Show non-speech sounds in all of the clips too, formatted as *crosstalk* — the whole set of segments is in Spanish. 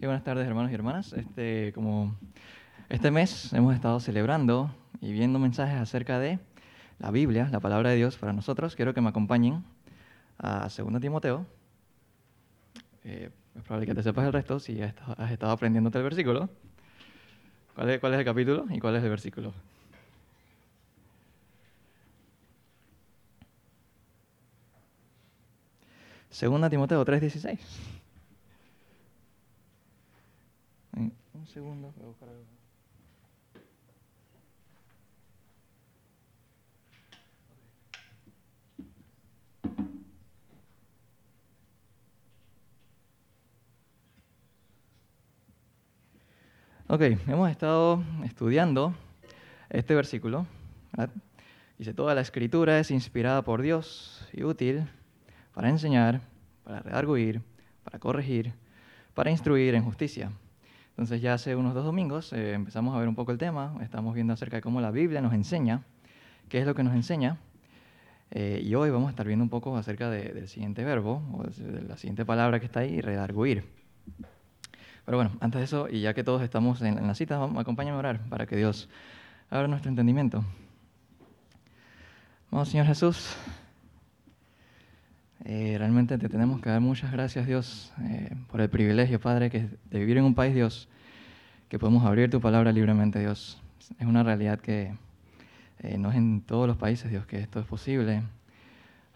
Buenas tardes, hermanos y hermanas. Este, como este mes hemos estado celebrando y viendo mensajes acerca de la Biblia, la palabra de Dios para nosotros. Quiero que me acompañen a 2 Timoteo. Eh, es probable que te sepas el resto si has estado aprendiéndote el versículo. ¿Cuál es, ¿Cuál es el capítulo y cuál es el versículo? Segunda Timoteo 3:16. Un segundo, voy a buscar algo. Ok, hemos estado estudiando este versículo. Dice, toda la escritura es inspirada por Dios y útil para enseñar, para redarguir, para corregir, para instruir en justicia. Entonces ya hace unos dos domingos eh, empezamos a ver un poco el tema, estamos viendo acerca de cómo la Biblia nos enseña, qué es lo que nos enseña, eh, y hoy vamos a estar viendo un poco acerca del siguiente verbo, o de la siguiente palabra que está ahí, redarguir. Pero bueno, antes de eso, y ya que todos estamos en, la cita, vamos, acompáñame a orar para que Dios abra nuestro entendimiento. Vamos, Señor Jesús. Eh, realmente te tenemos que dar muchas gracias, Dios, eh, por el privilegio, Padre, que de vivir en un país, Dios, que podemos abrir tu palabra libremente, Dios. Es una realidad que eh, no es en todos los países, Dios, que esto es posible.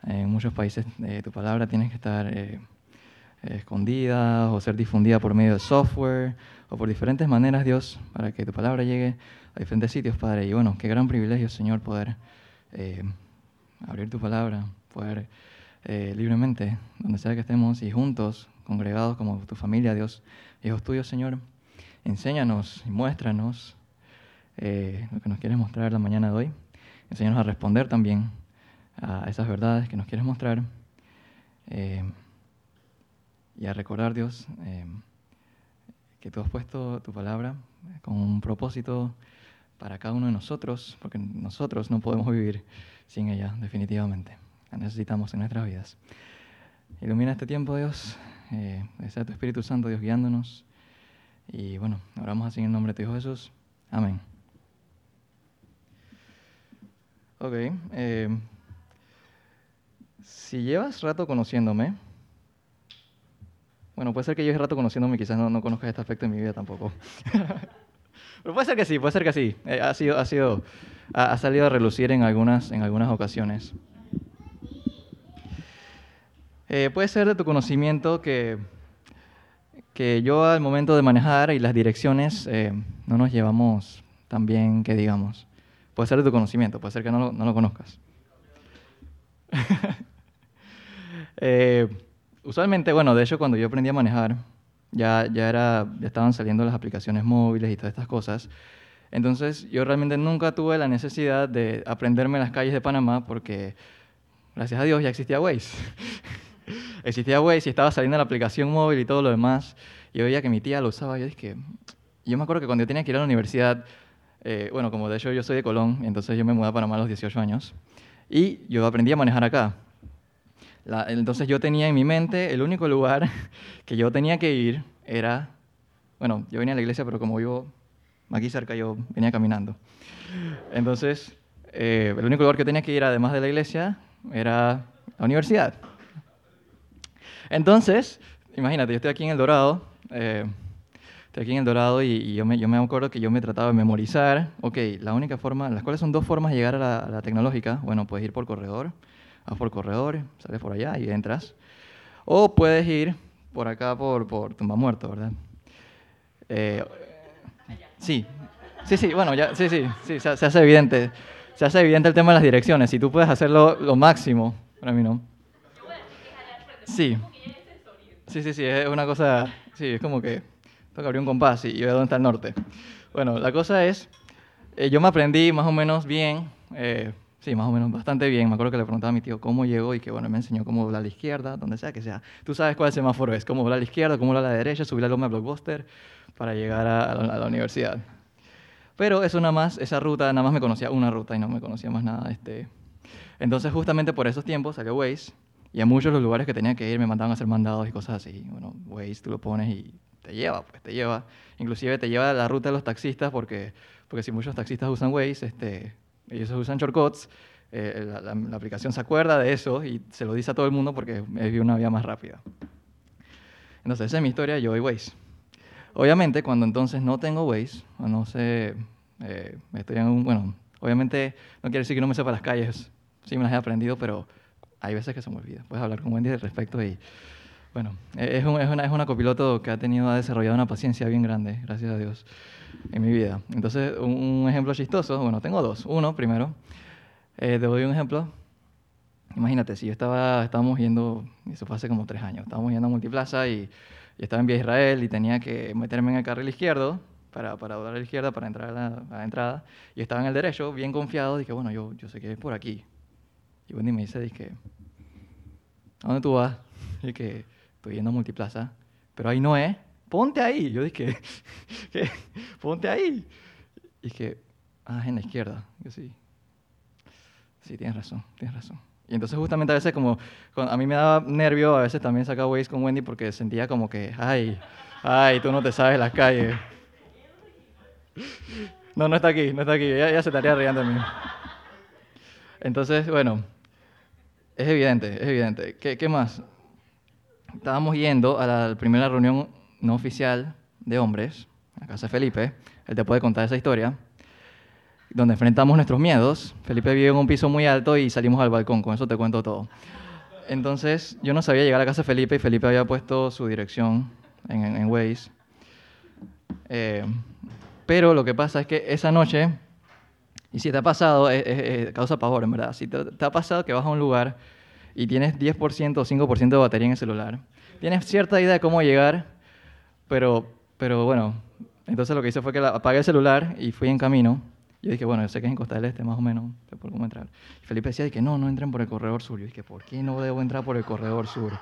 En muchos países tu palabra tiene que estar escondida o ser difundida por medio de software o por diferentes maneras, Dios, para que tu palabra llegue a diferentes sitios, Padre. Y bueno, qué gran privilegio, Señor, poder eh, abrir tu palabra, poder eh, libremente, donde sea que estemos y juntos, congregados como tu familia, Dios, hijos tuyos, Señor, enséñanos y muéstranos eh, lo que nos quieres mostrar la mañana de hoy. Enséñanos a responder también a esas verdades que nos quieres mostrar y a recordar, Dios, eh, que tú has puesto tu palabra con un propósito para cada uno de nosotros, porque nosotros no podemos vivir sin ella, definitivamente. La necesitamos en nuestras vidas. Ilumina este tiempo, Dios. Eh, sea tu Espíritu Santo, Dios, guiándonos. Y bueno, oramos así en el nombre de tu Hijo Jesús. Amén. Ok. Eh, si llevas rato conociéndome, bueno, puede ser que yo rato conociéndome quizás no, no conozcas este aspecto de mi vida tampoco. *laughs* Pero puede ser que sí, puede ser que sí. Eh, ha, sido, ha, sido, ha, salido a relucir en algunas, en algunas ocasiones. Eh, puede ser de tu conocimiento que, que yo al momento de manejar y las direcciones eh, no nos llevamos tan bien que digamos. Puede ser de tu conocimiento, puede ser que no lo, no lo conozcas. *laughs* eh, usualmente, bueno, de hecho cuando yo aprendí a manejar, ya, ya, era, ya estaban saliendo las aplicaciones móviles y todas estas cosas. Entonces yo realmente nunca tuve la necesidad de aprenderme las calles de Panamá porque, gracias a Dios, ya existía Waze. *laughs* existía Waze y estaba saliendo la aplicación móvil y todo lo demás. Yo veía que mi tía lo usaba. Yo dije, yo me acuerdo que cuando yo tenía que ir a la universidad, eh, bueno, como de hecho yo soy de Colón, entonces yo me mudé a Panamá a los 18 años. Y yo aprendí a manejar acá entonces yo tenía en mi mente el único lugar *laughs* que yo tenía que ir era, bueno, yo venía a la iglesia, pero como vivo aquí cerca, yo venía caminando. Entonces, eh, el único lugar que tenía que ir, además de la iglesia, era la universidad. Entonces, imagínate, yo estoy aquí en El Dorado, eh, estoy aquí en El Dorado y, yo, me, yo, me, acuerdo que yo me trataba de memorizar, ok, la única forma, las cuales son dos formas de llegar a la, a la tecnológica, bueno, puedes ir por corredor, vas por corredores, sales por allá y entras. O puedes ir por acá por, por Tumba Muerto, ¿verdad? Eh, sí, sí, sí, bueno, ya, sí, sí, sí, se, hace evidente. Se hace evidente el tema de las direcciones. Si tú puedes hacerlo lo máximo, para mí no. Sí. Sí, sí, sí, es una cosa, sí, es como que que abrir un compás y, veo dónde está el norte. Bueno, la cosa es, eh, yo me aprendí más o menos bien, eh, Sí, más o menos bastante bien. Me acuerdo que le preguntaba a mi tío cómo llegó y que bueno, me enseñó cómo doblar a la izquierda, donde sea que sea. Tú sabes cuál semáforo es, cómo doblar a la izquierda, cómo doblar a la derecha, subir la loma de Blockbuster para llegar a, la, universidad. Pero eso nada más, esa ruta, nada más me conocía una ruta y no me conocía más nada. Este. Entonces justamente por esos tiempos salió Waze y a muchos de los lugares que tenía que ir me mandaban a hacer mandados y cosas así. Bueno, Waze tú lo pones y te lleva, pues te lleva. Inclusive te lleva la ruta de los taxistas porque, porque si muchos taxistas usan Waze, este, ellos usan shortcuts, eh, la, la- la aplicación se acuerda de eso y se lo dice a todo el mundo porque es una vía más rápida. Entonces, esa es mi historia, yo y Waze. Obviamente, cuando entonces no tengo Waze, o no sé, eh, estoy en un, bueno, obviamente no quiere decir que no me sepa las calles, sí me las he aprendido, pero hay veces que se me olvida. Puedes hablar con Wendy al respecto y, bueno, e- es, un- es una, es una copiloto que ha tenido, ha desarrollado una paciencia bien grande, gracias a Dios, en mi vida. Entonces, un, un ejemplo chistoso, bueno, tengo dos. Uno, primero, eh, te doy un ejemplo. Imagínate, si yo estaba, estábamos yendo, eso fue hace como tres años, estábamos yendo a Multiplaza y, estaba en Vía Israel y tenía que meterme en el carril izquierdo para, para doblar a la izquierda para entrar a la, a la entrada. Y estaba en el derecho, bien confiado, dije, bueno, yo, yo sé que es por aquí. Y Wendy me dice, dije, ¿a dónde tú vas? Y que estoy yendo a Multiplaza, pero ahí no es, ponte ahí. Yo dije, *laughs* ¿qué? Ponte ahí. Y que, ah, es en la izquierda. Yo sí. Sí, tienes razón, tienes razón. Y entonces justamente a veces como, a mí me daba nervio, a veces también sacaba Waze con Wendy porque sentía como que, ay, ay, tú no te sabes las calles. No, no está aquí, no está aquí, ya se estaría riendo de mí. Entonces, bueno, es evidente, es evidente. ¿Qué, más? Estábamos yendo a la primera reunión no oficial de hombres, a casa de Felipe, él te puede contar esa historia donde enfrentamos nuestros miedos. Felipe vive en un piso muy alto y salimos al balcón, con eso te cuento todo. Entonces, yo no sabía llegar a casa de Felipe y Felipe había puesto su dirección en Waze. Eh, pero lo que pasa es que esa noche, y si te ha pasado, causa pavor, en verdad. Si te, te ha pasado que vas a un lugar y tienes 10% o 5% de batería en el celular, tienes cierta idea de cómo llegar, pero, pero bueno, entonces lo que hice fue que la- apagué el celular y fui en camino. Yo dije, bueno, yo sé que es en Costa del Este, más o menos, sé por cómo entrar. Y Felipe decía que no, no entren por el corredor sur. Yo dije, ¿por qué no debo entrar por el corredor sur?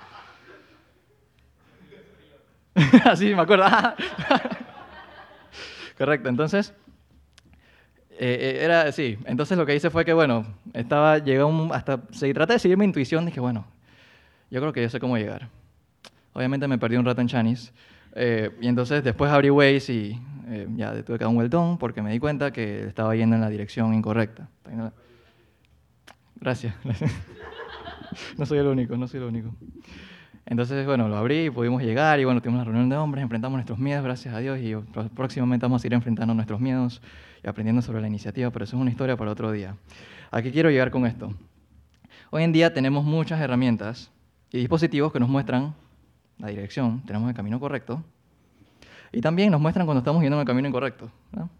*laughs* Así me acuerdo. *laughs* Correcto, entonces, eh, eh, era, sí, entonces lo que hice fue que, bueno, estaba, llegué un, hasta, se traté de seguir mi intuición, dije, bueno, yo creo que yo sé cómo llegar. Obviamente me perdí un rato en Chanis, eh, y entonces después abrí Waze y eh, ya tuve que dar un vueltón porque me di cuenta que estaba yendo en la dirección incorrecta. Gracias, gracias. *laughs* No soy el único, no soy el único. Entonces, bueno, lo abrí pudimos llegar y bueno, tuvimos una reunión de hombres, enfrentamos nuestros miedos, gracias a Dios, y pró- próximamente vamos a ir enfrentando nuestros miedos y aprendiendo sobre la iniciativa, pero eso es una historia para otro día. ¿A qué quiero llegar con esto? Hoy en día tenemos muchas herramientas y dispositivos que nos muestran la dirección, tenemos el camino correcto, y también nos muestran cuando estamos yendo en el camino incorrecto. ¿no?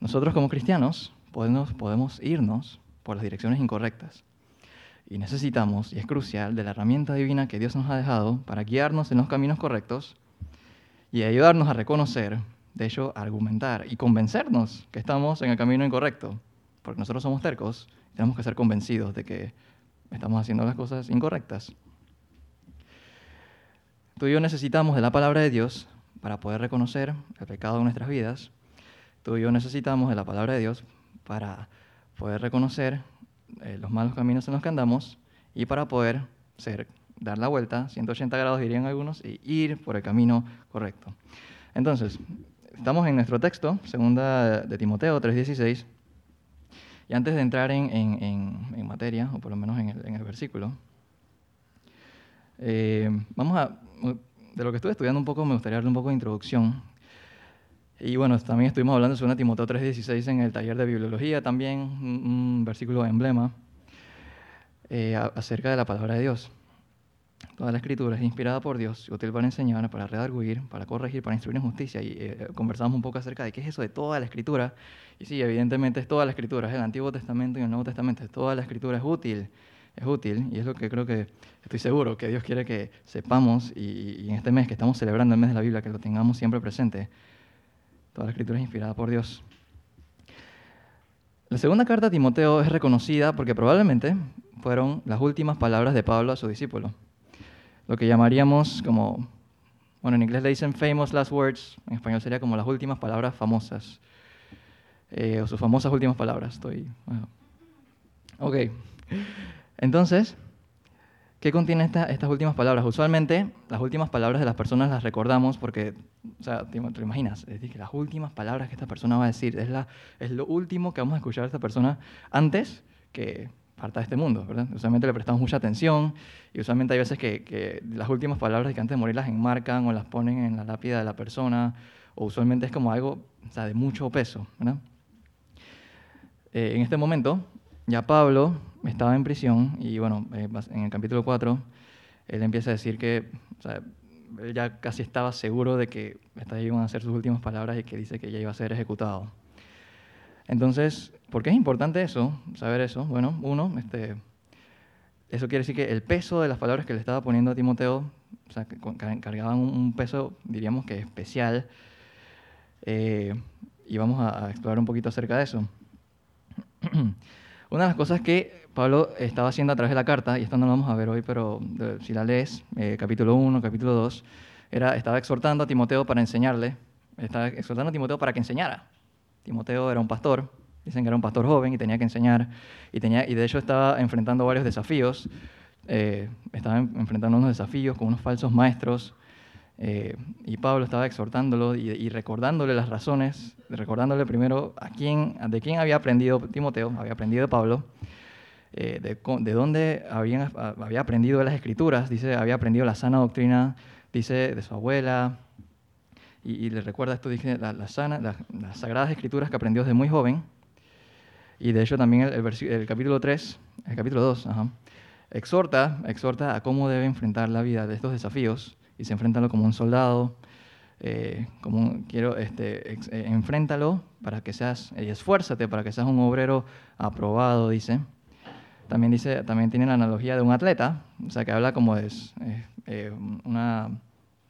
Nosotros como cristianos podemos, podemos irnos por las direcciones incorrectas. Y necesitamos, y es crucial, de la herramienta divina que Dios nos ha dejado para guiarnos en los caminos correctos y ayudarnos a reconocer, de hecho, argumentar y convencernos que estamos en el camino incorrecto. Porque nosotros somos tercos y tenemos que ser convencidos de que estamos haciendo las cosas incorrectas. Tú y yo necesitamos de la palabra de Dios para poder reconocer el pecado de nuestras vidas. Tú y yo necesitamos de la palabra de Dios para poder reconocer eh, los malos caminos en los que andamos y para poder ser, dar la vuelta, 180 grados dirían algunos, y ir por el camino correcto. Entonces, estamos en nuestro texto, segunda de Timoteo 3.16, y antes de entrar en, materia, o por lo menos en el, versículo, eh, vamos a, de lo que estuve estudiando un poco, me gustaría darle un poco de introducción. Y bueno, también estuvimos hablando de 2 Timoteo 3.16 en el taller de bibliología, también un, un versículo emblema eh, acerca de la palabra de Dios. Toda la escritura es inspirada por Dios y útil para enseñar, para redarguir, para corregir, para instruir en justicia. Y eh, conversamos un poco acerca de qué es eso de toda la escritura. Y sí, evidentemente es toda la escritura, es el Antiguo Testamento y el Nuevo Testamento. Es toda la escritura es útil, es útil. Y es lo que creo que estoy seguro que Dios quiere que sepamos y, y en este mes que estamos celebrando el mes de la Biblia, que lo tengamos siempre presente. Toda la escritura es inspirada por Dios. La segunda carta a Timoteo es reconocida porque probablemente fueron las últimas palabras de Pablo a su discípulo. Lo que llamaríamos como, bueno, en inglés le dicen famous last words, en español sería como las últimas palabras famosas, eh, o sus famosas últimas palabras. Estoy, bueno. Ok, entonces, ¿Qué contienen estas últimas palabras? Usualmente las últimas palabras de las personas las recordamos porque, o sea, te, lo imaginas, es decir, que las últimas palabras que esta persona va a decir es, la, es lo último que vamos a escuchar de esta persona antes que parta de este mundo, ¿verdad? Usualmente le prestamos mucha atención y usualmente hay veces que, que las últimas palabras que antes de morir las enmarcan o las ponen en la lápida de la persona o usualmente es como algo o sea, de mucho peso, ¿verdad? Eh, en este momento ya Pablo estaba en prisión y bueno, eh, en el capítulo 4 él empieza a decir que él ya casi estaba seguro de que estas iban a ser sus últimas palabras y que dice que ya iba a ser ejecutado. Entonces, ¿por qué es importante eso? Saber eso. Bueno, uno, este, eso quiere decir que el peso de las palabras que le estaba poniendo a Timoteo, o sea, cargaban un peso, diríamos que especial, eh, y vamos a explorar un poquito acerca de eso. *clears throat* Una de las cosas que Pablo estaba haciendo a través de la carta, y esto no lo vamos a ver hoy, pero si la lees, eh, capítulo 1, capítulo 2, era, estaba exhortando a Timoteo para enseñarle, estaba exhortando a Timoteo para que enseñara. Timoteo era un pastor, dicen que era un pastor joven y tenía que enseñar, y, tenía, y de hecho estaba enfrentando varios desafíos, eh, estaba enfrentando unos desafíos con unos falsos maestros, eh, y Pablo estaba exhortándolo y, recordándole las razones, recordándole primero a quién, de quién había aprendido Timoteo, había aprendido de Pablo, eh, de, dónde había, aprendido las escrituras, dice, había aprendido la sana doctrina, dice, de su abuela, y, le recuerda esto, dice, la, sana, las sagradas escrituras que aprendió desde muy joven, y de hecho también el, el, capítulo 3, el capítulo 2, exhorta, exhorta a cómo debe enfrentar la vida de estos desafíos, y se enfréntalo como un soldado, eh, como quiero, este, eh, enfréntalo para que seas, y esfuérzate para que seas un obrero aprobado, dice. También dice, también tiene la analogía de un atleta, o sea, que habla como es eh, una,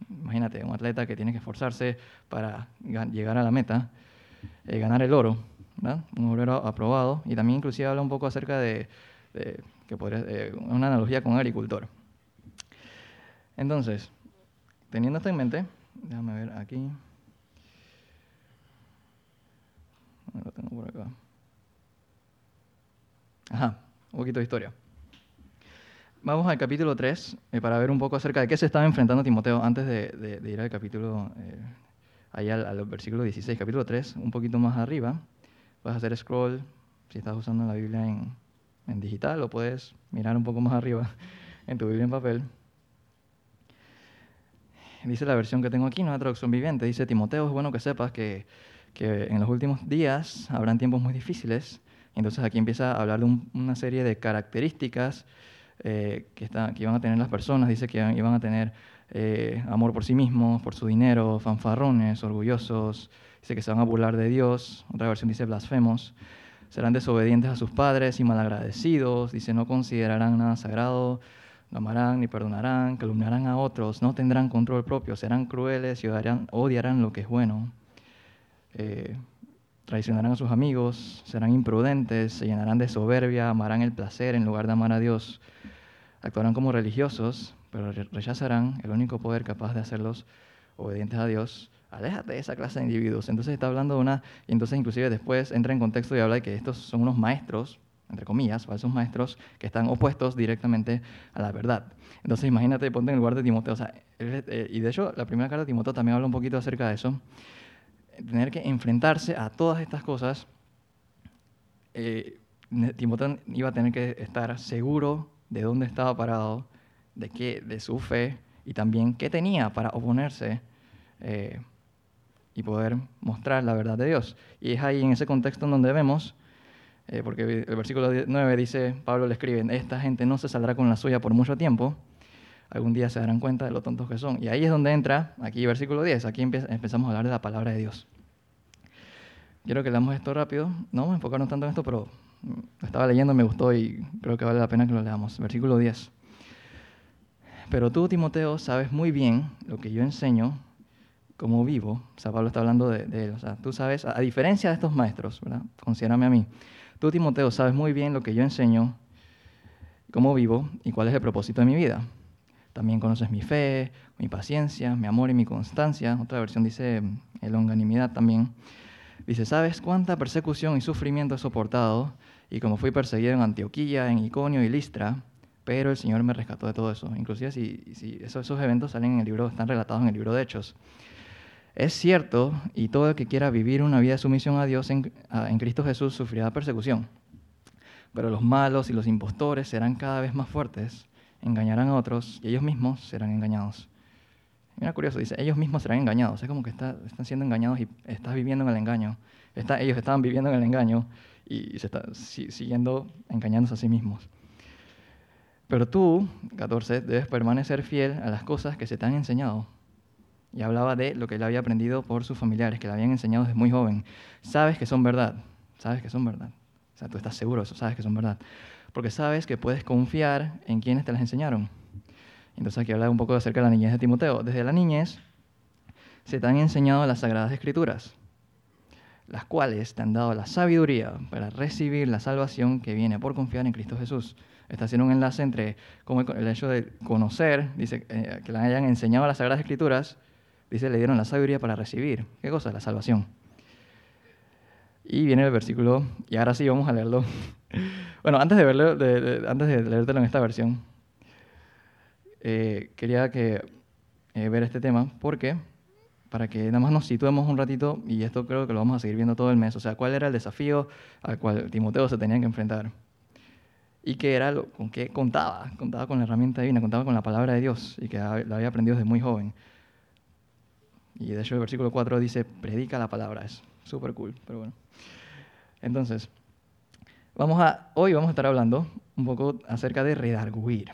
imagínate, un atleta que tiene que esforzarse para llegar a la meta, ganar el oro, un obrero aprobado, y también inclusive habla un poco acerca de, que podría, una analogía con un agricultor. Entonces, Teniendo esto en mente, déjame ver aquí. Lo tengo por acá. Ajá, un poquito de historia. Vamos al capítulo 3 eh, para ver un poco acerca de qué se estaba enfrentando Timoteo antes de, ir al capítulo, eh, allá al, al, versículo 16, capítulo 3, un poquito más arriba. Puedes hacer scroll si estás usando la Biblia en, en digital o puedes mirar un poco más arriba en tu Biblia en papel dice la versión que tengo aquí, no es traducción viviente, dice Timoteo, es bueno que sepas que, que, en los últimos días habrán tiempos muy difíciles. Entonces aquí empieza a hablar de una serie de características eh, que, está, que iban a tener las personas. Dice que iban a tener eh, amor por sí mismos, por su dinero, fanfarrones, orgullosos. Dice que se van a burlar de Dios. Otra versión dice blasfemos. Serán desobedientes a sus padres y malagradecidos. Dice no considerarán nada sagrado no amarán ni perdonarán, calumniarán a otros, no tendrán control propio, serán crueles y odiarán, lo que es bueno. Eh, traicionarán a sus amigos, serán imprudentes, se llenarán de soberbia, amarán el placer en lugar de amar a Dios. Actuarán como religiosos, pero rechazarán el único poder capaz de hacerlos obedientes a Dios. Aléjate de esa clase de individuos. Entonces está hablando de una, y entonces inclusive después entra en contexto y habla de que estos son unos maestros entre comillas, falsos maestros que están opuestos directamente a la verdad. Entonces imagínate, ponte en el lugar de Timoteo. O sea, eh, y de hecho, la primera carta de Timoteo también habla un poquito acerca de eso. Tener que enfrentarse a todas estas cosas, eh, Timoteo iba a tener que estar seguro de dónde estaba parado, de, qué, de su fe y también qué tenía para oponerse eh, y poder mostrar la verdad de Dios. Y es ahí en ese contexto en donde vemos eh, porque el versículo 9 dice, Pablo le escribe, esta gente no se saldrá con la suya por mucho tiempo, algún día se darán cuenta de lo tontos que son. Y ahí es donde entra, aquí versículo 10, aquí empezamos a hablar de la palabra de Dios. Quiero que leamos esto rápido, no vamos a enfocarnos tanto en esto, pero lo estaba leyendo, me gustó y creo que vale la pena que lo leamos. Versículo 10. Pero tú, Timoteo, sabes muy bien lo que yo enseño, cómo vivo. O sea, Pablo está hablando de, él. O sea, tú sabes, a, a diferencia de estos maestros, ¿verdad? Considérame a mí. Tú, Timoteo, sabes muy bien lo que yo enseño, cómo vivo y cuál es el propósito de mi vida. También conoces mi fe, mi paciencia, mi amor y mi constancia. Otra versión dice eh, longanimidad también. Dice, ¿sabes cuánta persecución y sufrimiento he soportado? Y como fui perseguido en Antioquía, en Iconio y Listra, pero el Señor me rescató de todo eso. Inclusive si, si esos, esos eventos salen en el libro, están relatados en el libro de Hechos. Es cierto, y todo el que quiera vivir una vida de sumisión a Dios en, en Cristo Jesús sufrirá persecución. Pero los malos y los impostores serán cada vez más fuertes, engañarán a otros y ellos mismos serán engañados. Mira, curioso, dice, ellos mismos serán engañados. Es como que está, están siendo engañados y estás viviendo en el engaño. Ellos estaban viviendo en el engaño y se están siguiendo engañándose a sí mismos. Pero tú, 14, debes permanecer fiel a las cosas que se te han enseñado. Y hablaba de lo que él había aprendido por sus familiares, que le habían enseñado desde muy joven. Sabes que son verdad, sabes que son verdad. O sea, tú estás seguro de eso, sabes que son verdad. Porque sabes que puedes confiar en quienes te las enseñaron. Entonces aquí habla un poco acerca de la niñez de Timoteo. Desde la niñez se te han enseñado las sagradas escrituras, las cuales te han dado la sabiduría para recibir la salvación que viene por confiar en Cristo Jesús. Está haciendo un enlace entre el hecho de conocer, dice, eh, que le hayan enseñado las sagradas escrituras, dice, le dieron la sabiduría para recibir. ¿Qué cosa? La salvación. Y viene el versículo, y ahora sí vamos a leerlo. Bueno, antes de, verlo, antes de leértelo en esta versión, eh, quería que, eh, ver este tema porque para que nada más nos situemos un ratito, y esto creo que lo vamos a seguir viendo todo el mes, o sea, cuál era el desafío al cual Timoteo se tenía que enfrentar. Y qué era lo con qué contaba, contaba con la herramienta divina, contaba con la palabra de Dios, y que la había aprendido desde muy joven. Y de hecho el versículo 4 dice, predica la palabra, es súper cool, pero bueno. Entonces, vamos a, hoy vamos a estar hablando un poco acerca de redarguir.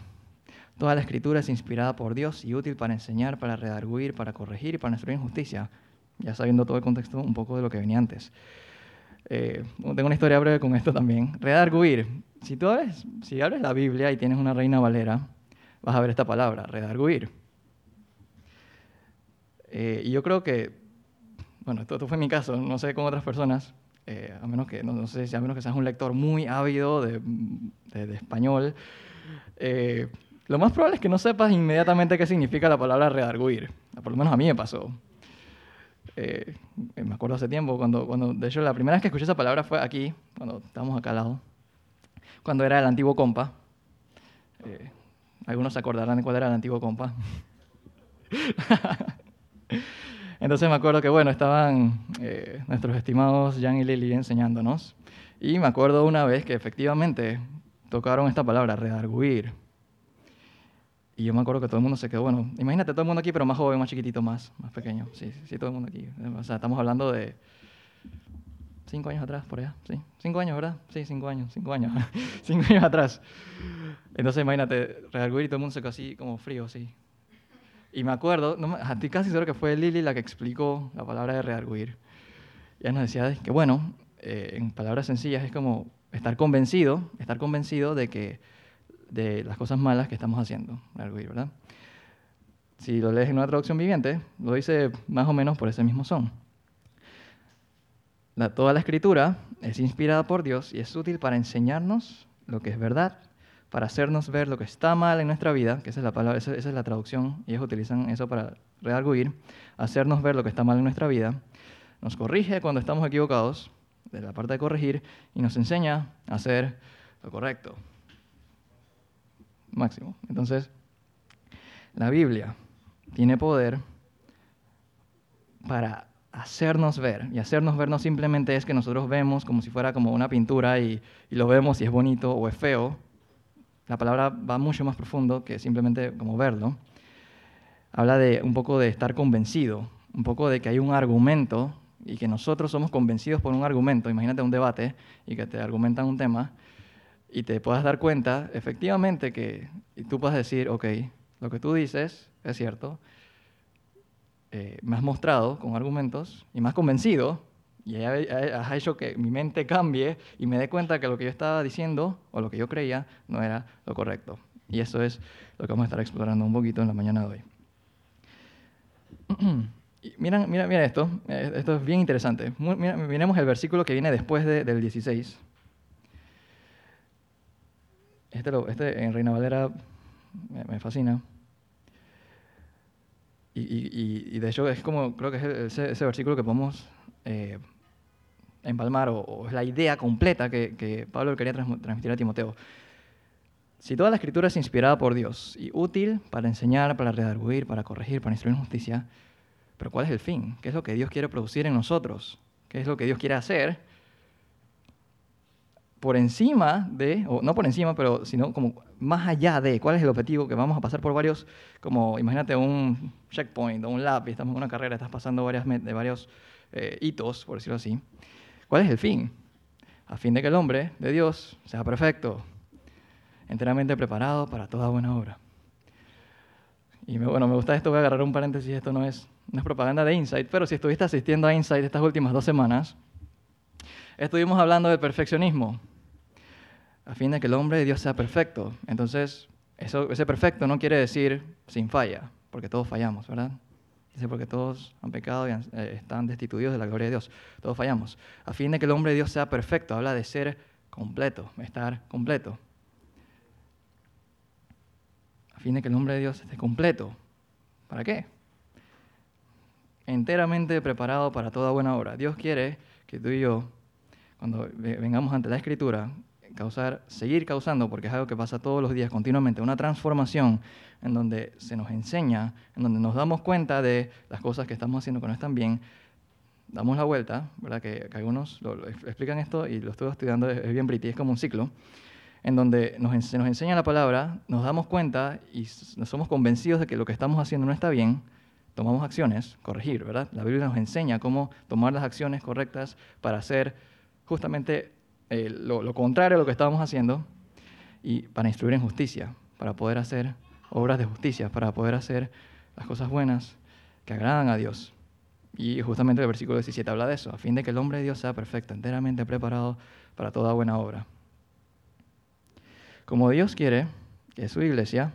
Toda la escritura es inspirada por Dios y útil para enseñar, para redarguir, para corregir y para instruir en justicia. Ya sabiendo todo el contexto, un poco de lo que venía antes. Eh, tengo una historia breve con esto también. Redarguir. Si tú abres, si abres la Biblia y tienes una reina valera, vas a ver esta palabra, redarguir. Eh, y yo creo que, bueno, esto, fue mi caso, no sé con otras personas, eh, a menos que, no, sé si a menos que seas un lector muy ávido de, de, de español, lo más probable es que no sepas inmediatamente qué significa la palabra redarguir. Por lo menos a mí me pasó. Eh, me acuerdo hace tiempo, cuando, cuando, de hecho, la primera vez que escuché esa palabra fue aquí, cuando estábamos acá al lado, cuando era el antiguo compa. Eh, algunos se acordarán de cuál era el antiguo compa. *laughs* Entonces me acuerdo que, bueno, estaban eh, nuestros estimados Jan y Lily enseñándonos. Y me acuerdo una vez que efectivamente tocaron esta palabra, redarguir. Y yo me acuerdo que todo el mundo se quedó, bueno, imagínate todo el mundo aquí, pero más joven, más chiquitito, más, más pequeño. Sí, sí, todo el mundo aquí. O sea, estamos hablando de cinco años atrás, por allá. Sí, cinco años, ¿verdad? Sí, cinco años, cinco años. *laughs* cinco años atrás. Entonces, imagínate, redarguir y todo el mundo se quedó así como frío, sí. Y me acuerdo, no, ti casi seguro que fue Lili la que explicó la palabra de redarguir. Y ella nos decía que, bueno, eh, en palabras sencillas, es como estar convencido, estar convencido de que de las cosas malas que estamos haciendo, ¿verdad? Si lo lees en una traducción viviente, lo dice más o menos por ese mismo son. La, toda la escritura es inspirada por Dios y es útil para enseñarnos lo que es verdad, para hacernos ver lo que está mal en nuestra vida, que esa es la palabra, esa, es la traducción, y ellos utilizan eso para redarguir, hacernos ver lo que está mal en nuestra vida, nos corrige cuando estamos equivocados, de la parte de corregir, y nos enseña a hacer lo correcto máximo. Entonces, la Biblia tiene poder para hacernos ver. Y hacernos ver no simplemente es que nosotros vemos como si fuera como una pintura y, lo vemos si es bonito o es feo. La palabra va mucho más profundo que simplemente como verlo. Habla de un poco de estar convencido, un poco de que hay un argumento y que nosotros somos convencidos por un argumento. Imagínate un debate y que te argumentan un tema y te puedas dar cuenta, efectivamente, que y tú puedas decir, ok, lo que tú dices es cierto, eh, me has mostrado con argumentos y me has convencido y has hecho que mi mente cambie y me dé cuenta que lo que yo estaba diciendo o lo que yo creía no era lo correcto. Y eso es lo que vamos a estar explorando un poquito en la mañana de hoy. *clears throat* mira, mira, mira esto, eh, esto es bien interesante. miremos el versículo que viene después del 16. Este, este, en Reina Valera me, fascina. Y, de hecho es como, creo que es ese, versículo que podemos eh, empalmar, o, es la idea completa que, Pablo quería transmitir a Timoteo. Si toda la escritura es inspirada por Dios y útil para enseñar, para redarguir, para corregir, para instruir justicia, pero ¿cuál es el fin? ¿Qué es lo que Dios quiere producir en nosotros? ¿Qué es lo que Dios quiere hacer? Por encima de, o no por encima, pero sino como más allá de, ¿cuál es el objetivo? Que vamos a pasar por varios, como imagínate un checkpoint o un lab, y estamos en una carrera, estás pasando varias, de varios eh, hitos, por decirlo así. ¿Cuál es el fin? A fin de que el hombre de Dios sea perfecto, enteramente preparado para toda buena obra. Y bueno, me gusta esto, voy a agarrar un paréntesis, esto no es, no es propaganda de Insight, pero si estuviste asistiendo a Insight estas últimas dos semanas, estuvimos hablando del perfeccionismo, a fin de que el hombre de Dios sea perfecto. Entonces, eso, ese perfecto no quiere decir sin falla, porque todos fallamos, ¿verdad? Dice, porque todos han pecado y eh, están destituidos de la gloria de Dios. Todos fallamos. A fin de que el hombre de Dios sea perfecto, habla de ser completo, estar completo fin de que el nombre de Dios esté completo. ¿Para qué? Enteramente preparado para toda buena obra. Dios quiere que tú y yo, cuando vengamos ante la Escritura, causar, seguir causando, porque es algo que pasa todos los días continuamente, una transformación en donde se nos enseña, en donde nos damos cuenta de las cosas que estamos haciendo que no están bien, damos la vuelta, ¿verdad? Que, algunos lo, explican esto y lo estoy estudiando, es, bien british, es como un ciclo, en donde nos, se nos enseña la palabra, nos damos cuenta y nos somos convencidos de que lo que estamos haciendo no está bien, tomamos acciones, corregir, ¿verdad? La Biblia nos enseña cómo tomar las acciones correctas para hacer justamente eh, lo, contrario a lo que estábamos haciendo y para instruir en justicia, para poder hacer obras de justicia, para poder hacer las cosas buenas que agradan a Dios. Y justamente el versículo 17 habla de eso, a fin de que el hombre de Dios sea perfecto, enteramente preparado para toda buena obra. Como Dios quiere que su iglesia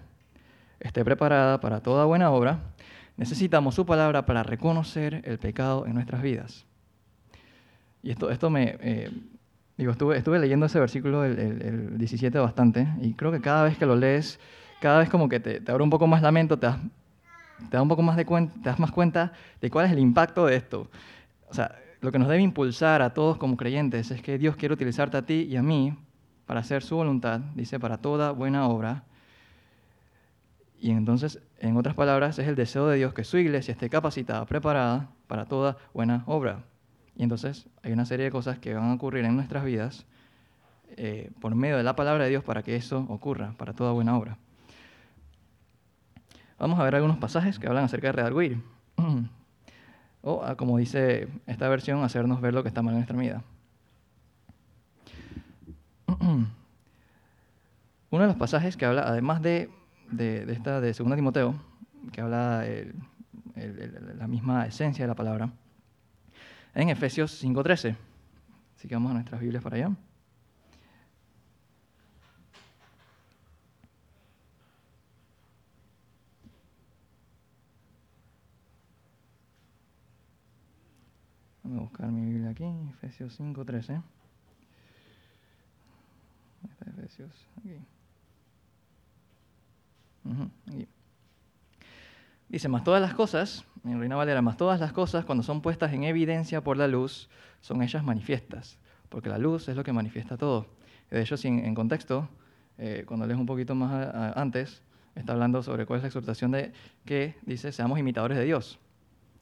esté preparada para toda buena obra, necesitamos su palabra para reconocer el pecado en nuestras vidas. Y esto, esto me... Eh, digo, estuve, estuve leyendo ese versículo, el, 17, bastante, y creo que cada vez que lo lees, cada vez como que te, abre un poco más la mente, te das, te da un poco más de cuenta, te das más cuenta de cuál es el impacto de esto. O sea, lo que nos debe impulsar a todos como creyentes es que Dios quiere utilizarte a ti y a mí para hacer su voluntad, dice, para toda buena obra. Y entonces, en otras palabras, es el deseo de Dios que su iglesia esté capacitada, preparada para toda buena obra. Y entonces hay una serie de cosas que van a ocurrir en nuestras vidas eh, por medio de la palabra de Dios para que eso ocurra, para toda buena obra. Vamos a ver algunos pasajes que hablan acerca de redarguir. *clears throat* o, como dice esta versión, hacernos ver lo que está mal en nuestra vida. *clears throat* Uno de los pasajes que habla, además de, de, esta de 2 Timoteo, que habla de la misma esencia de la palabra, en Efesios 5.13. Así que a nuestras Biblias para allá. Voy a buscar mi Biblia aquí, Efesios 5.13. Efesios, aquí. Dice, más todas las cosas, en Reina Valera, más todas las cosas, cuando son puestas en evidencia por la luz, son ellas manifiestas, porque la luz es lo que manifiesta todo. De hecho, en contexto, eh, cuando lees un poquito más antes, está hablando sobre cuál es la exhortación de que dice, seamos imitadores de Dios.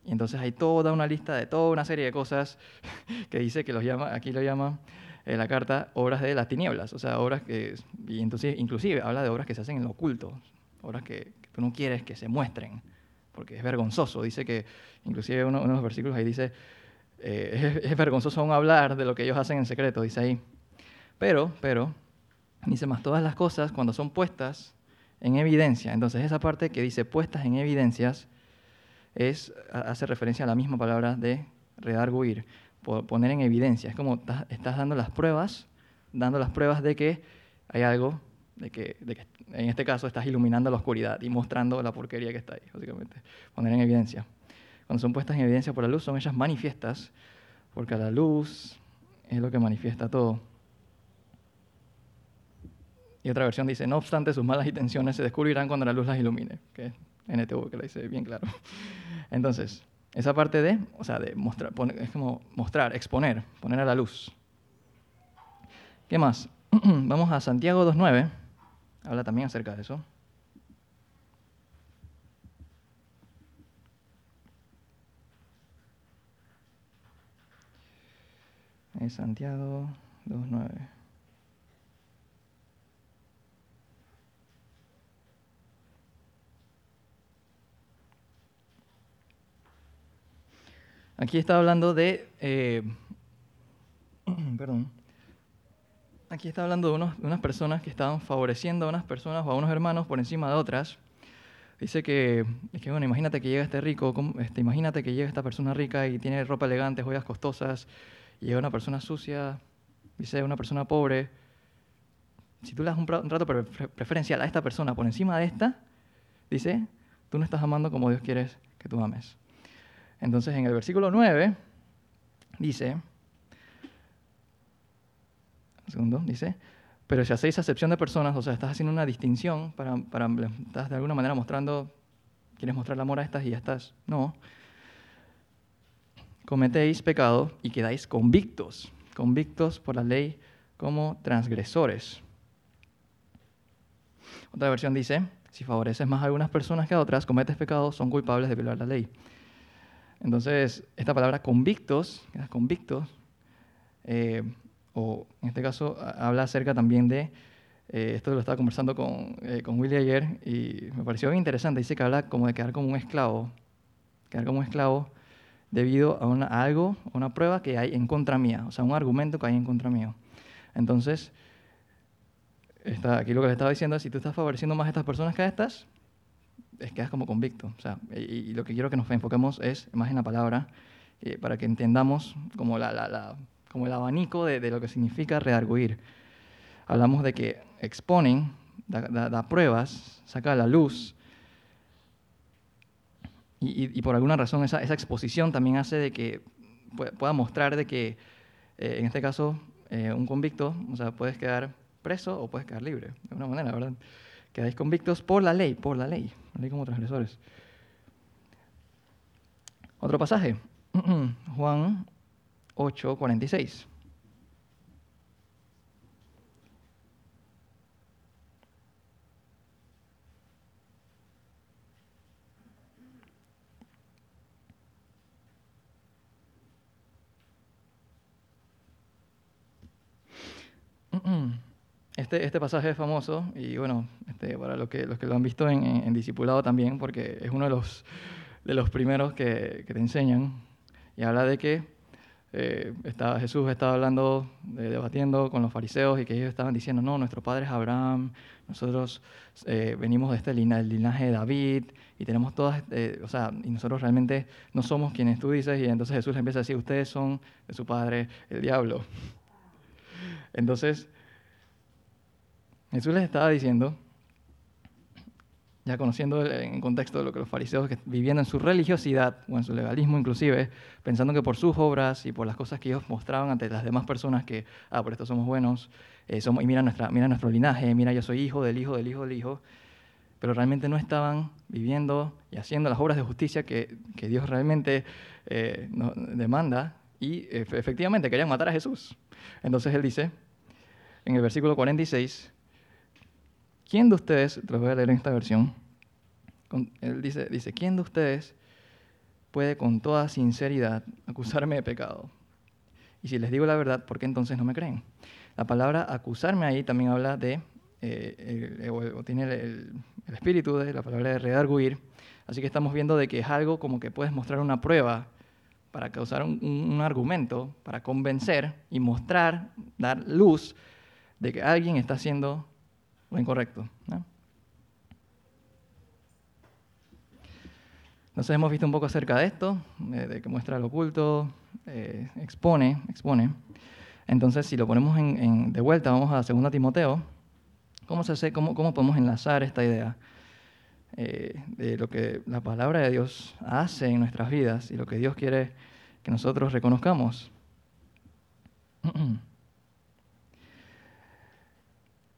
Y entonces hay toda una lista de toda una serie de cosas *laughs* que dice que los llama, aquí lo llama en la carta obras de las tinieblas, o sea, obras que, y entonces inclusive habla de obras que se hacen en lo oculto, obras que, tú no quieres que se muestren, porque es vergonzoso. Dice que, inclusive uno, de los versículos ahí dice, eh, *laughs* es, vergonzoso aún hablar de lo que ellos hacen en secreto, dice ahí. Pero, pero, dice más, todas las cosas cuando son puestas en evidencia, entonces esa parte que dice puestas en evidencias, es, hace referencia a la misma palabra de redarguir poner en evidencia. Es como estás dando las pruebas, dando las pruebas de que hay algo, de que, en este caso estás iluminando la oscuridad y mostrando la porquería que está ahí, básicamente. Poner en evidencia. Cuando son puestas en evidencia por la luz, son ellas manifiestas, porque la luz es lo que manifiesta todo. Y otra versión dice, no obstante, sus malas intenciones se descubrirán cuando la luz las ilumine, que es NTV, que lo dice bien claro. *laughs* Entonces, esa parte de, o sea, de mostrar, es como mostrar, exponer, poner a la luz. ¿Qué más? *clears throat* Vamos a Santiago 2.9. habla también acerca de eso. Es Santiago 2.9. Aquí está hablando de, eh, *clears throat* perdón, aquí está hablando de, unos, de, unas personas que estaban favoreciendo a unas personas o a unos hermanos por encima de otras. Dice que, bueno, imagínate que llega este rico, este, imagínate que llega esta persona rica y tiene ropa elegante, joyas costosas, y llega una persona sucia, dice una persona pobre. Si tú le das un, un trato preferencial a esta persona por encima de esta, dice, tú no estás amando como Dios quiere que tú ames. Entonces en el versículo 9 dice, segundo, dice, pero si hacéis acepción de personas, o sea, estás haciendo una distinción, para, para, estás de alguna manera mostrando, quieres mostrar el amor a estas y ya estás, no, cometéis pecado y quedáis convictos, convictos por la ley como transgresores. Otra versión dice, si favoreces más a algunas personas que a otras, cometes pecado, son culpables de violar la ley. Entonces, esta palabra convictos, convictos, eh, o en este caso habla acerca también de, eh, esto lo estaba conversando con, eh, con Willy ayer y me pareció bien interesante, dice que habla como de quedar como un esclavo, quedar como un esclavo debido a, una, algo, a una prueba que hay en contra mía, o sea, un argumento que hay en contra mío. Entonces, está, aquí lo que le estaba diciendo es, si tú estás favoreciendo más a estas personas que a estas, es, quedas como convicto. O sea, y, lo que quiero que nos enfoquemos es más en la palabra, eh, para que entendamos como, la, la, como el abanico de, lo que significa redarguir. Hablamos de que exponen, da, pruebas, saca la luz, y, por alguna razón esa, esa, exposición también hace de que pueda mostrar de que, eh, en este caso, eh, un convicto, o sea, puedes quedar preso o puedes quedar libre, de alguna manera, ¿verdad? Quedáis convictos por la ley, por la ley, la ley como transgresores. Otro pasaje, *clears throat* Juan 8, 46. Este, este, pasaje es famoso y bueno, este, para los que, los que lo han visto en, en, Discipulado también, porque es uno de los, de los primeros que, que te enseñan y habla de que eh, estaba, Jesús estaba hablando, debatiendo con los fariseos y que ellos estaban diciendo, no, nuestro padre es Abraham, nosotros eh, venimos de este linaje de David y tenemos todas, eh, o sea, y nosotros realmente no somos quienes tú dices y entonces Jesús les empieza a decir, ustedes son de su padre el diablo. *laughs* Entonces, Jesús les estaba diciendo, ya conociendo en contexto de lo que los fariseos que viviendo en su religiosidad o en su legalismo inclusive, pensando que por sus obras y por las cosas que ellos mostraban ante las demás personas que, ah, por esto somos buenos, eh, somos, y mira, nuestra, mira nuestro linaje, mira, yo soy hijo del hijo del hijo del hijo, pero realmente no estaban viviendo y haciendo las obras de justicia que, que Dios realmente eh, nos demanda y efectivamente querían matar a Jesús. Entonces él dice, en el versículo 46, ¿Quién de ustedes, lo voy a leer en esta versión, él dice, dice, ¿quién de ustedes puede con toda sinceridad acusarme de pecado? Y si les digo la verdad, ¿por qué entonces no me creen? La palabra acusarme ahí también habla de, eh, o, tiene el, espíritu de la palabra de redarguir. Así que estamos viendo de que es algo como que puedes mostrar una prueba para causar un, un argumento, para convencer y mostrar, dar luz de que alguien está haciendo lo incorrecto. ¿no? Entonces hemos visto un poco acerca de esto, de, que muestra lo oculto, eh, expone, expone. Entonces, si lo ponemos en, de vuelta, vamos a 2 Timoteo, ¿cómo, se hace, cómo, cómo podemos enlazar esta idea eh, de lo que la palabra de Dios hace en nuestras vidas y lo que Dios quiere que nosotros reconozcamos? *clears throat*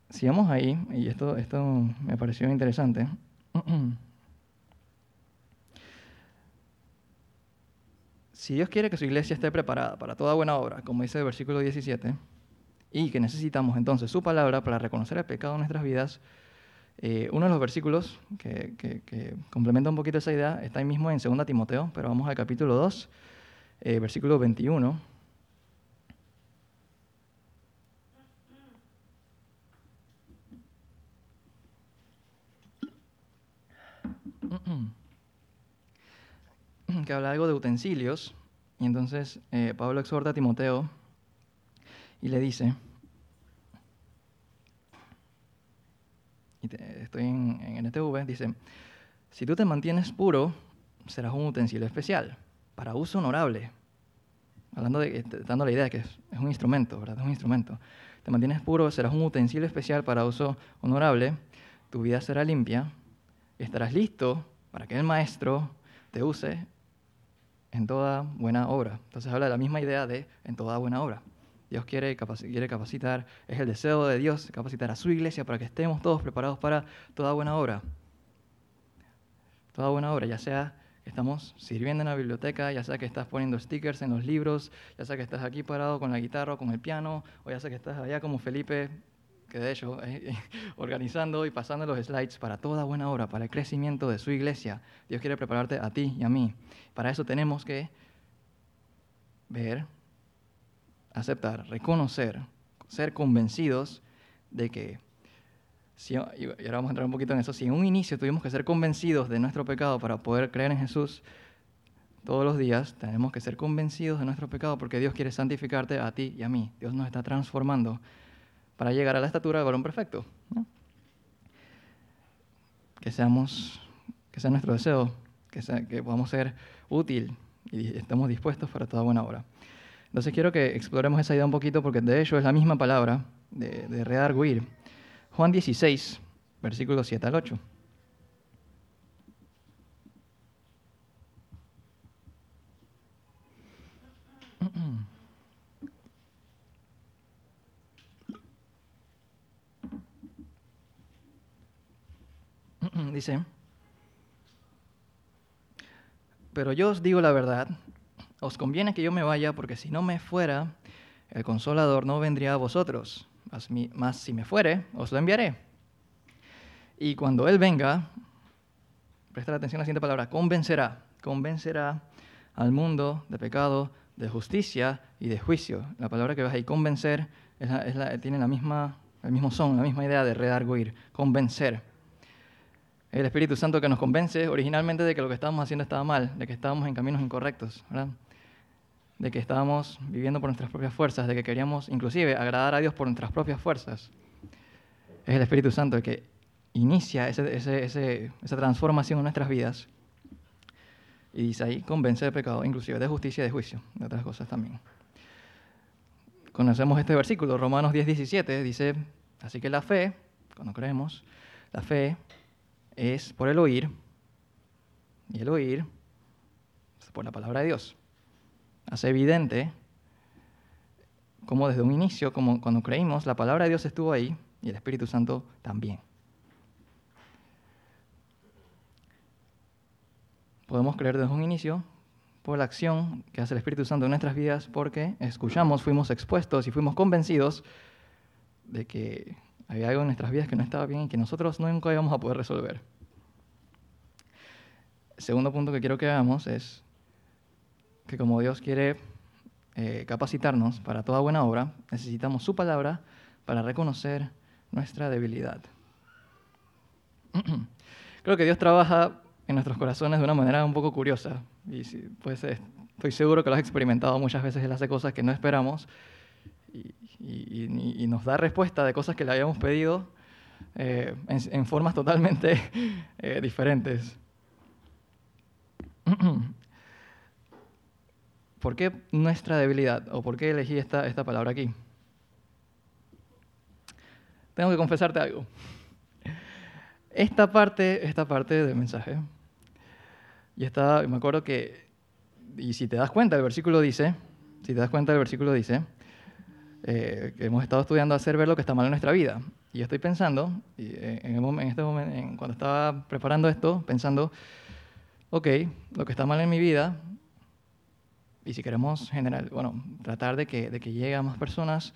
si vamos ahí, y esto, esto me pareció interesante, *clears throat* si Dios quiere que su iglesia esté preparada para toda buena obra, como dice el versículo 17, y que necesitamos entonces su palabra para reconocer el pecado en nuestras vidas, Eh, uno de los versículos que, complementa un poquito esa idea está ahí mismo en 2 Timoteo, pero vamos al capítulo 2, eh, versículo 21. Que habla algo de utensilios. Y entonces eh, Pablo exhorta a Timoteo y le dice, estoy en, en NTV, dice, si tú te mantienes puro, serás un utensilio especial, para uso honorable. Hablando de, dando la idea de que es, es un instrumento, ¿verdad? Es un instrumento. Te mantienes puro, serás un utensilio especial para uso honorable, tu vida será limpia, estarás listo para que el maestro te use en toda buena obra. Entonces habla de la misma idea de en toda buena obra. Dios quiere, quiere capacitar, es el deseo de Dios capacitar a su iglesia para que estemos todos preparados para toda buena obra. Toda buena obra, ya sea que estamos sirviendo en la biblioteca, ya sea que estás poniendo stickers en los libros, ya sea que estás aquí parado con la guitarra o con el piano, o ya sea que estás allá como Felipe que de hecho, eh, *laughs* organizando y pasando los slides para toda buena obra, para el crecimiento de su iglesia. Dios quiere prepararte a ti y a mí. Para eso tenemos que ver, aceptar, reconocer, ser convencidos de que, si, y ahora vamos a entrar un poquito en eso, si en un inicio tuvimos que ser convencidos de nuestro pecado para poder creer en Jesús, todos los días tenemos que ser convencidos de nuestro pecado porque Dios quiere santificarte a ti y a mí. Dios nos está transformando para llegar a la estatura del varón perfecto. Que seamos, que sea nuestro deseo, que, que podamos ser útil y estemos dispuestos para toda buena obra. Entonces quiero que exploremos esa idea un poquito porque de hecho es la misma palabra de, de. Juan 16, versículos 7 al 8. Dice, pero yo os digo la verdad, os conviene que yo me vaya, porque si no me fuera, el consolador no vendría a vosotros, mas, si me fuere, os lo enviaré. Y cuando Él venga, presta atención a la siguiente palabra, convencerá, convencerá al mundo de pecado, de justicia y de juicio. La palabra que ves ahí, convencer, tiene la misma, el mismo son, la misma idea de redarguir, convencer el Espíritu Santo que nos convence originalmente de que lo que estábamos haciendo estaba mal, de que estábamos en caminos incorrectos, de que estábamos viviendo por nuestras propias fuerzas, de que queríamos inclusive agradar a Dios por nuestras propias fuerzas. Es el Espíritu Santo el que inicia esa transformación en nuestras vidas y dice ahí, convence de pecado, inclusive de justicia y de juicio, de otras cosas también. Conocemos este versículo, Romanos 10, 17, dice, así que la fe, cuando creemos, la fe es por el oír, y el oír es por la palabra de Dios. Hace evidente como desde un inicio, como cuando creímos, la palabra de Dios estuvo ahí y el Espíritu Santo también. Podemos creer desde un inicio por la acción que hace el Espíritu Santo en nuestras vidas porque escuchamos, fuimos expuestos y fuimos convencidos de que había algo en nuestras vidas que no estaba bien y que nosotros nunca íbamos a poder resolver. El segundo punto que quiero que veamos es que como Dios quiere eh, capacitarnos para toda buena obra, necesitamos su palabra para reconocer nuestra debilidad. *clears throat* Creo que Dios trabaja en nuestros corazones de una manera un poco curiosa. Y pues, estoy seguro que lo has experimentado muchas veces. Él hace cosas que no esperamos y, nos da respuesta de cosas que le habíamos pedido eh, en, formas totalmente *laughs* eh, diferentes. *clears throat* ¿Por qué nuestra debilidad? ¿O por qué elegí esta, esta palabra aquí? Tengo que confesarte algo. Esta parte, esta parte del mensaje, y está, me acuerdo que, y si te das cuenta, el versículo dice, si te das cuenta, el versículo dice, eh, hemos estado estudiando hacer ver lo que está mal en nuestra vida. Y estoy pensando, eh, en, en este momento, cuando estaba preparando esto, pensando, ok, lo que está mal en mi vida, y si queremos general, bueno, tratar de que, de que llegue a más personas,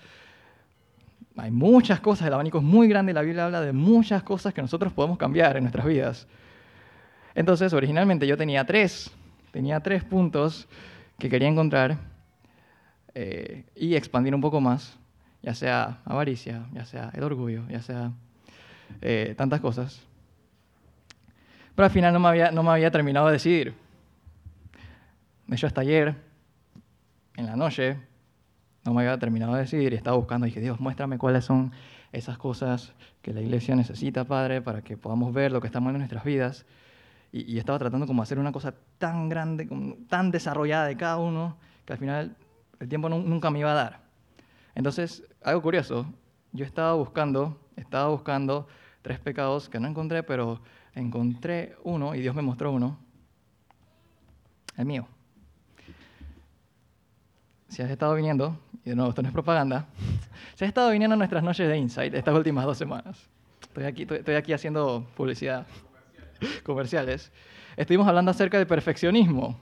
hay muchas cosas, el abanico es muy grande y la Biblia habla de muchas cosas que nosotros podemos cambiar en nuestras vidas. Entonces, originalmente yo tenía tres, tenía tres puntos que quería encontrar eh, y expandir un poco más, ya sea avaricia, ya sea el orgullo, ya sea eh, tantas cosas. Pero al final no me, había, no me había terminado de decidir. De hecho, hasta ayer, en la noche, no me había terminado de decidir y estaba buscando y dije, Dios, muéstrame cuáles son esas cosas que la iglesia necesita, Padre, para que podamos ver lo que está mal en nuestras vidas. Y, estaba tratando como hacer una cosa tan grande, tan desarrollada de cada uno, que al final el tiempo nunca me iba a dar. Entonces, algo curioso, yo estaba buscando, estaba buscando tres pecados que no encontré, pero encontré uno y Dios me mostró uno, el mío. Si has estado viniendo, y de nuevo esto no es propaganda, *laughs* si has estado viniendo a nuestras noches de Insight estas últimas dos semanas, estoy aquí, estoy aquí haciendo publicidad, *laughs* comerciales, estuvimos hablando acerca del perfeccionismo.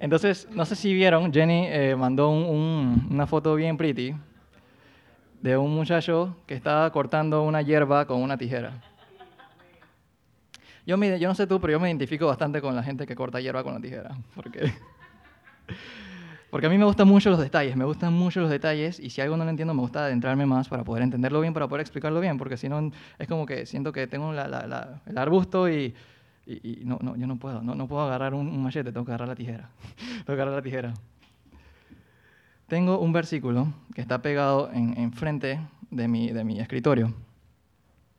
Entonces, no sé si vieron, Jenny eh, mandó una foto bien pretty de un muchacho que estaba cortando una hierba con una tijera. Yo, me, yo no sé tú, pero yo me identifico bastante con la gente que corta hierba con la tijera. Porque, porque a mí me gustan mucho los detalles, me gustan mucho los detalles y si algo no lo entiendo me gusta adentrarme más para poder entenderlo bien, para poder explicarlo bien, porque si no es como que siento que tengo el arbusto y, y, no, yo no puedo, no, no puedo agarrar un, un, machete, tengo que agarrar la tijera. *laughs* tengo que agarrar la tijera. Tengo un versículo que está pegado en, en frente de mi, de mi escritorio.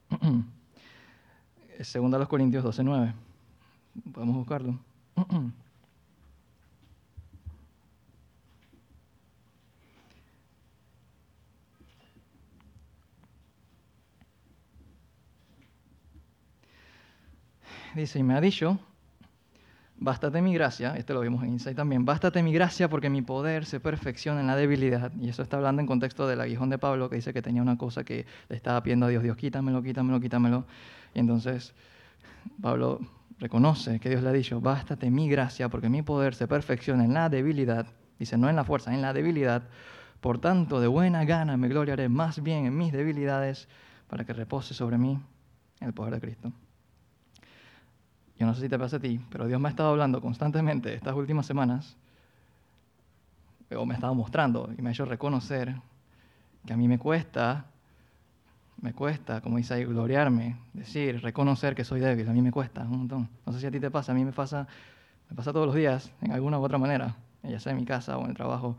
*clears throat* Segunda a los Corintios 12.9. Podemos buscarlo. *clears throat* Dice, y me ha dicho, Bástate mi gracia, este lo vimos en Insight también, bástate mi gracia porque mi poder se perfecciona en la debilidad. Y eso está hablando en contexto del aguijón de Pablo que dice que tenía una cosa que le estaba pidiendo a Dios, Dios quítamelo, quítamelo, quítamelo. Y entonces Pablo reconoce que Dios le ha dicho, bástate mi gracia porque mi poder se perfecciona en la debilidad. Dice, no en la fuerza, en la debilidad. Por tanto, de buena gana me gloriaré más bien en mis debilidades para que repose sobre mí el poder de Cristo. Yo no sé si te pasa a ti, pero Dios me ha estado hablando constantemente estas últimas semanas, o me ha estado mostrando y me ha hecho reconocer que a mí me cuesta, me cuesta, como dice ahí, gloriarme, decir, reconocer que soy débil, a mí me cuesta un montón. No sé si a ti te pasa, a mí me pasa, me pasa todos los días, en alguna u otra manera, ya sea en mi casa o en el trabajo.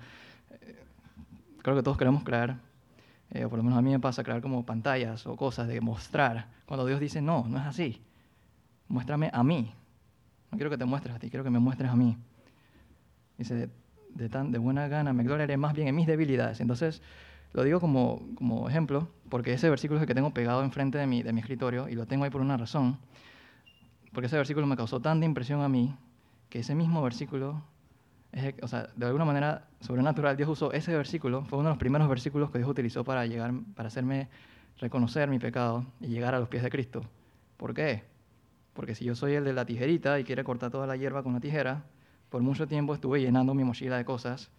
Eh, creo que todos queremos crear, eh, o por lo menos a mí me pasa crear como pantallas o cosas de mostrar, cuando Dios dice, no, no es así muéstrame a mí. No quiero que te muestres a ti, quiero que me muestres a mí. Dice, de, tan, de buena gana me gloriaré más bien en mis debilidades. Entonces, lo digo como, como ejemplo, porque ese versículo es el que tengo pegado enfrente de mi, de mi escritorio y lo tengo ahí por una razón. Porque ese versículo me causó tanta impresión a mí que ese mismo versículo, es, o sea, de alguna manera sobrenatural, Dios usó ese versículo, fue uno de los primeros versículos que Dios utilizó para, llegar, para hacerme reconocer mi pecado y llegar a los pies de Cristo. ¿Por qué? Porque si yo soy el de la tijerita y quiere cortar toda la hierba con una tijera, por mucho tiempo estuve llenando mi mochila de cosas,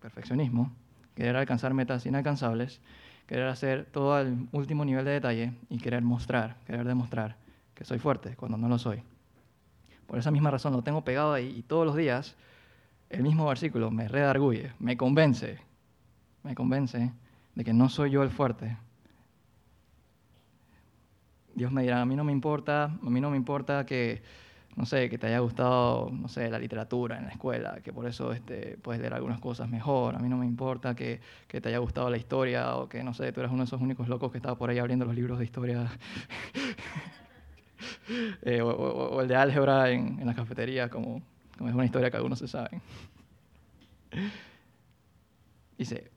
perfeccionismo, querer alcanzar metas inalcanzables, querer hacer todo al último nivel de detalle y querer mostrar, querer demostrar que soy fuerte cuando no lo soy. Por esa misma razón lo tengo pegado ahí y todos los días el mismo versículo me redarguye, me convence, me convence de que no soy yo el fuerte, Dios me dirá, a mí no me importa, a mí no me importa que, no sé, que te haya gustado, no sé, la literatura en la escuela, que por eso este, puedes leer algunas cosas mejor. A mí no me importa que, que, te haya gustado la historia o que, no sé, tú eres uno de esos únicos locos que estaba por ahí abriendo los libros de historia. *laughs* Eh, o, el de álgebra en, en la cafetería, como, como es una historia que algunos se saben. *laughs* Dice,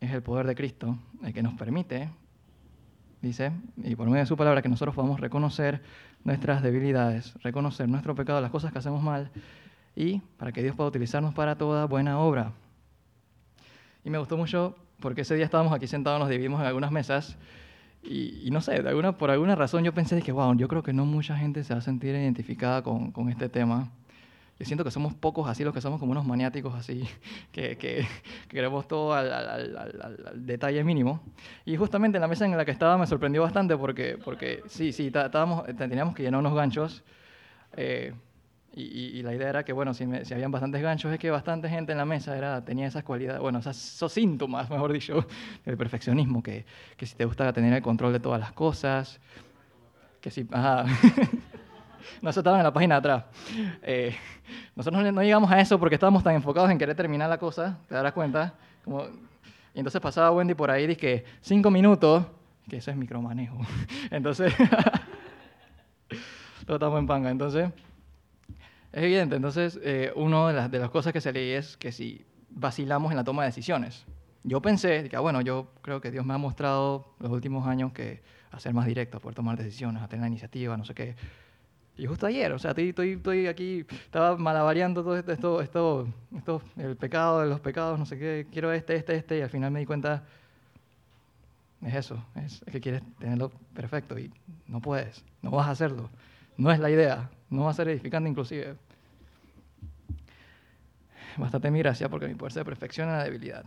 es el poder de Cristo el que nos permite dice, y por medio de su palabra, que nosotros podamos reconocer nuestras debilidades, reconocer nuestro pecado, las cosas que hacemos mal, y para que Dios pueda utilizarnos para toda buena obra. Y me gustó mucho porque ese día estábamos aquí sentados, nos dividimos en algunas mesas, y, no sé, de alguna, por alguna razón yo pensé que, wow, yo creo que no mucha gente se va a sentir identificada con, con este tema. Yo siento que somos pocos así, los que somos como unos maniáticos así, *laughs* que, que, queremos todo al, al, al, detalle mínimo. Y justamente en la mesa en la que estaba me sorprendió bastante porque, porque sí, sí, estábamos, teníamos que llenar unos ganchos. Eh, y, y, la idea era que, bueno, si, si, habían bastantes ganchos, es que bastante gente en la mesa era, tenía esas cualidades, bueno, esos síntomas, *laughs* mejor dicho, del perfeccionismo, que, que si te gusta tener el control de todas las cosas, que si, ajá. *laughs* Nosotros estábamos en la página de atrás. Eh, nosotros no, llegamos a eso porque estábamos tan enfocados en querer terminar la cosa, te darás cuenta. Como, y entonces pasaba Wendy por ahí dije, cinco minutos, que eso es micromanejo. *laughs* Entonces, *laughs* todo estamos en panga. Entonces, es evidente. Entonces, eh, una de las, de las cosas que se leí es que si vacilamos en la toma de decisiones. Yo pensé, que, ah, bueno, yo creo que Dios me ha mostrado los últimos años que a ser más directo, poder tomar decisiones, a tener la iniciativa, no sé qué. Y justo ayer, o sea, estoy, estoy, estoy aquí, estaba malavariando todo esto, esto, esto, esto, el pecado de los pecados, no sé qué, quiero este, este, este, y al final me di cuenta, es eso, es, que quieres tenerlo perfecto y no puedes, no vas a hacerlo, no es la idea, no va a ser edificante inclusive. Bastante mi gracia porque mi poder se perfecciona en la debilidad.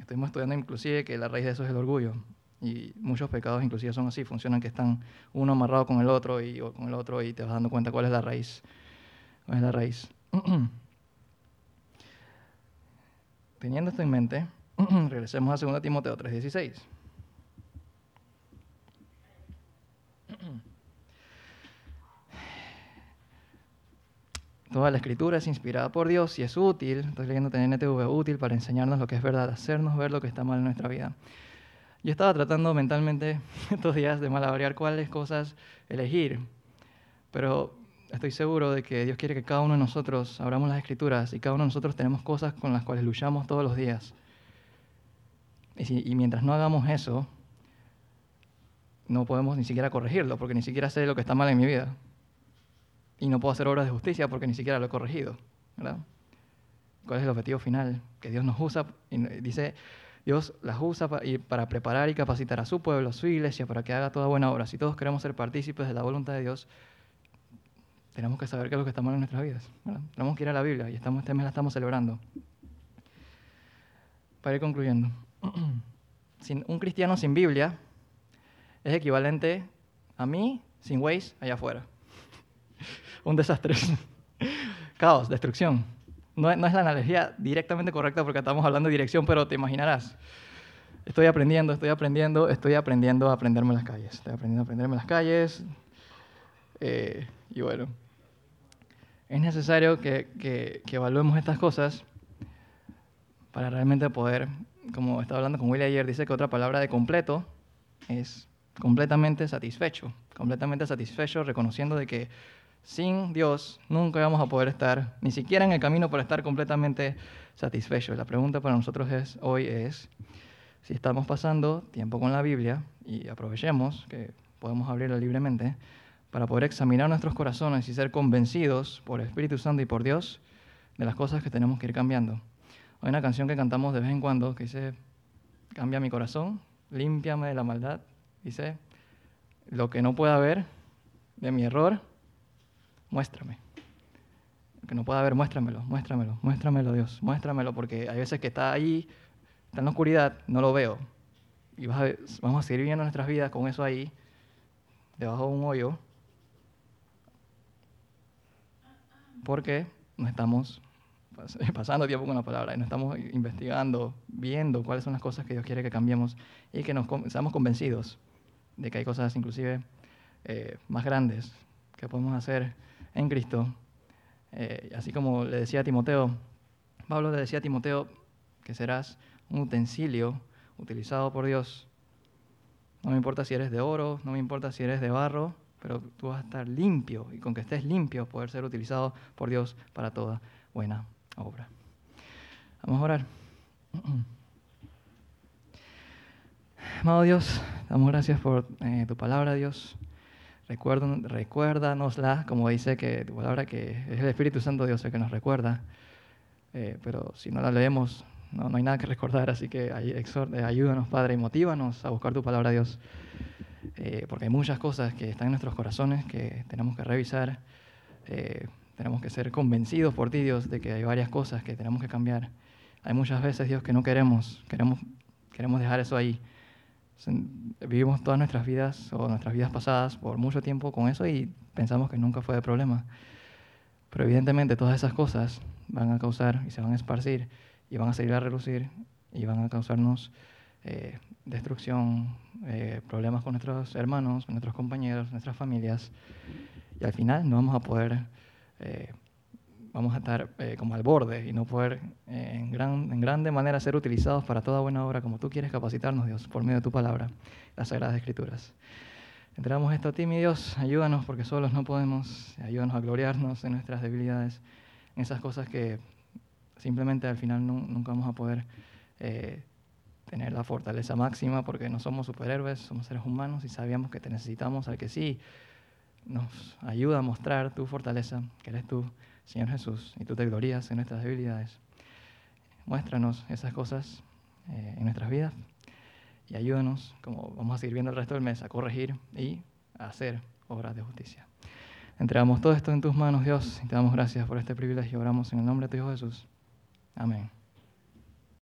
Estuvimos estudiando inclusive que la raíz de eso es el orgullo. Y muchos pecados inclusive son así, funcionan que están uno amarrado con el otro y con el otro y te vas dando cuenta cuál es la raíz. ¿Cuál es la raíz? *clears throat* Teniendo esto en mente, *clears throat* regresemos a 2 Timoteo 3:16. *clears throat* Toda la escritura es inspirada por Dios y es útil, estoy leyendo TNTV, útil para enseñarnos lo que es verdad, hacernos ver lo que está mal en nuestra vida. Yo estaba tratando mentalmente *laughs* estos días de malabarear cuáles cosas elegir, pero estoy seguro de que Dios quiere que cada uno de nosotros abramos las escrituras y cada uno de nosotros tenemos cosas con las cuales luchamos todos los días. Y, mientras no hagamos eso, no podemos ni siquiera corregirlo, porque ni siquiera sé lo que está mal en mi vida y no puedo hacer obras de justicia porque ni siquiera lo he corregido. ¿verdad? ¿Cuál es el objetivo final? Que Dios nos usa, y dice, Dios las usa para, preparar y capacitar a su pueblo, a su iglesia, para que haga toda buena obra. Si todos queremos ser partícipes de la voluntad de Dios, tenemos que saber qué es lo que está mal en nuestras vidas. Tenemos que ir a la Biblia y estamos, este mes la estamos celebrando. Para ir concluyendo, *clears throat* sin, un cristiano sin Biblia es equivalente a mí sin Waze allá afuera *laughs* un desastre. *laughs* Caos, destrucción. No, es la analogía directamente correcta porque estamos hablando de dirección, pero te imaginarás. Estoy aprendiendo, estoy aprendiendo, estoy aprendiendo a aprenderme las calles. Estoy aprendiendo a aprenderme las calles. Eh, y bueno, es necesario que, evaluemos estas cosas para realmente poder, como estaba hablando con Willy ayer, dice que otra palabra de completo es completamente satisfecho. Completamente satisfecho, reconociendo de que sin Dios nunca vamos a poder estar, ni siquiera en el camino para estar completamente satisfechos. La pregunta para nosotros es, hoy es si estamos pasando tiempo con la Biblia y aprovechemos que podemos abrirla libremente para poder examinar nuestros corazones y ser convencidos por el Espíritu Santo y por Dios de las cosas que tenemos que ir cambiando. Hay una canción que cantamos de vez en cuando que dice, cambia mi corazón, límpiame de la maldad. Dice, lo que no pueda ver de mi error, muéstrame. Que no pueda ver, muéstramelo, muéstramelo, muéstramelo, Dios, muéstramelo, porque hay veces que está ahí, está en la oscuridad, no lo veo. Y vamos a seguir viviendo nuestras vidas con eso ahí, debajo de un hoyo, porque no estamos *laughs* pasando tiempo con la palabra y no estamos investigando, viendo cuáles son las cosas que Dios quiere que cambiemos y que nos seamos convencidos de que hay cosas inclusive eh, más grandes que podemos hacer en Cristo. Eh, así como le decía a Timoteo, Pablo le decía a Timoteo que serás un utensilio utilizado por Dios. No me importa si eres de oro, no me importa si eres de barro, pero tú vas a estar limpio y con que estés limpio poder ser utilizado por Dios para toda buena obra. Vamos a orar. *clears throat* Amado Dios, damos gracias por eh, tu palabra, Dios recuérdanosla, como dice que tu palabra que es el Espíritu Santo Dios el que nos recuerda, eh, pero si no la leemos no, hay nada que recordar, así que eh, ayúdanos Padre y motívanos a buscar tu palabra Dios, eh, porque hay muchas cosas que están en nuestros corazones que tenemos que revisar, tenemos que ser convencidos por ti, Dios, de que hay varias cosas que tenemos que cambiar. Hay muchas veces, Dios, que no queremos, queremos, queremos dejar eso ahí. Vivimos todas nuestras vidas o nuestras vidas pasadas por mucho tiempo con eso y pensamos que nunca fue de problema. Pero evidentemente todas esas cosas van a causar y se van a esparcir y van a seguir a relucir y van a causarnos eh, destrucción, eh, problemas con nuestros hermanos, con nuestros compañeros, nuestras familias. Y al final no vamos a poder, eh, vamos a estar como al borde y no poder en, gran, en grande manera ser utilizados para toda buena obra como tú quieres capacitarnos, Dios, por medio de tu palabra, las Sagradas Escrituras. Entramos esto a ti, mi Dios, ayúdanos porque solos no podemos, ayúdanos a gloriarnos en nuestras debilidades, en esas cosas que simplemente al final nunca vamos a poder eh, tener la fortaleza máxima porque no somos superhéroes, somos seres humanos y sabíamos que te necesitamos al que sí nos ayuda a mostrar tu fortaleza, que eres tú, Señor Jesús, y tú te glorías en nuestras debilidades. Muéstranos esas cosas eh, en nuestras vidas y ayúdanos, como vamos a seguir viendo el resto del mes, a corregir y a hacer obras de justicia. Entregamos todo esto en tus manos, Dios, y te damos gracias por este privilegio. Oramos en el nombre de tu Hijo Jesús. Amén.